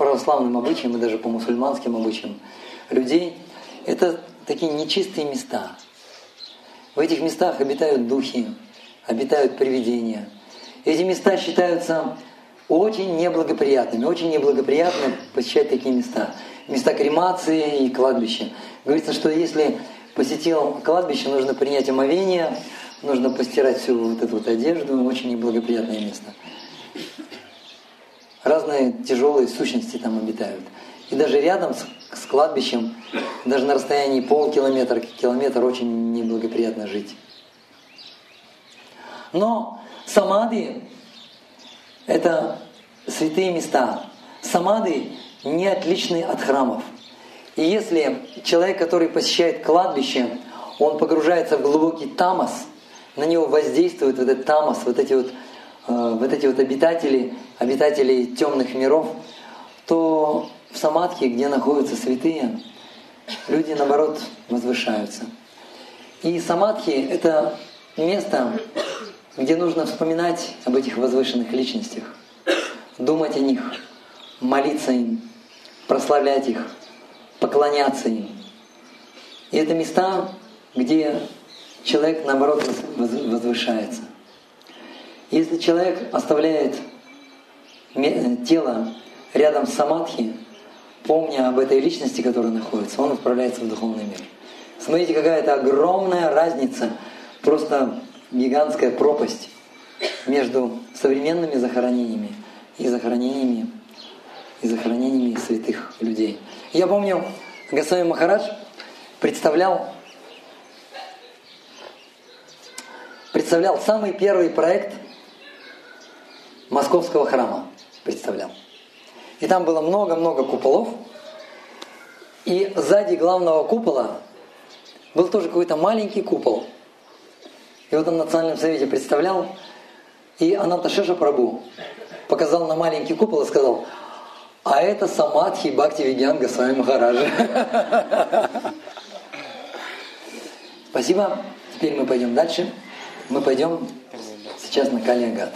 православным обычаям и даже по мусульманским обычаям людей, это такие нечистые места. В этих местах обитают духи, обитают привидения. Эти места считаются очень неблагоприятными, очень неблагоприятно посещать такие места. Места кремации и кладбища. Говорится, что если посетил кладбище, нужно принять омовение, нужно постирать всю вот эту вот одежду, очень неблагоприятное место. Разные тяжелые сущности там обитают. И даже рядом с, с кладбищем, даже на расстоянии полкилометра, километр, очень неблагоприятно жить. Но самади – это святые места. Самады не отличны от храмов. И если человек, который посещает кладбище, он погружается в глубокий тамас, на него воздействует вот этот тамас, вот эти вот, вот эти вот обитатели, обитатели темных миров, то в самадхи, где находятся святые, люди, наоборот, возвышаются. И самадхи — это место, где нужно вспоминать об этих возвышенных личностях, думать о них, молиться им, прославлять их, поклоняться им. И это места, где человек, наоборот, возвышается. Если человек оставляет тело рядом с самадхи, помня об этой личности, которая находится, он отправляется в духовный мир. Смотрите, какая это огромная разница, просто гигантская пропасть между современными захоронениями и захоронениями и захоронениями святых людей. Я помню, Госвами Махарадж представлял, представлял самый первый проект Московского храма. Представлял. И там было много-много куполов. И сзади главного купола был тоже какой-то маленький купол. И вот он на Национальном совете представлял, и Ананта Шеша Прабу показал на маленький купол и сказал, а это Самадхи Бхакти Вигьян вами Махараджа. Спасибо. Теперь мы пойдем дальше. Мы пойдем сейчас на Калиагат.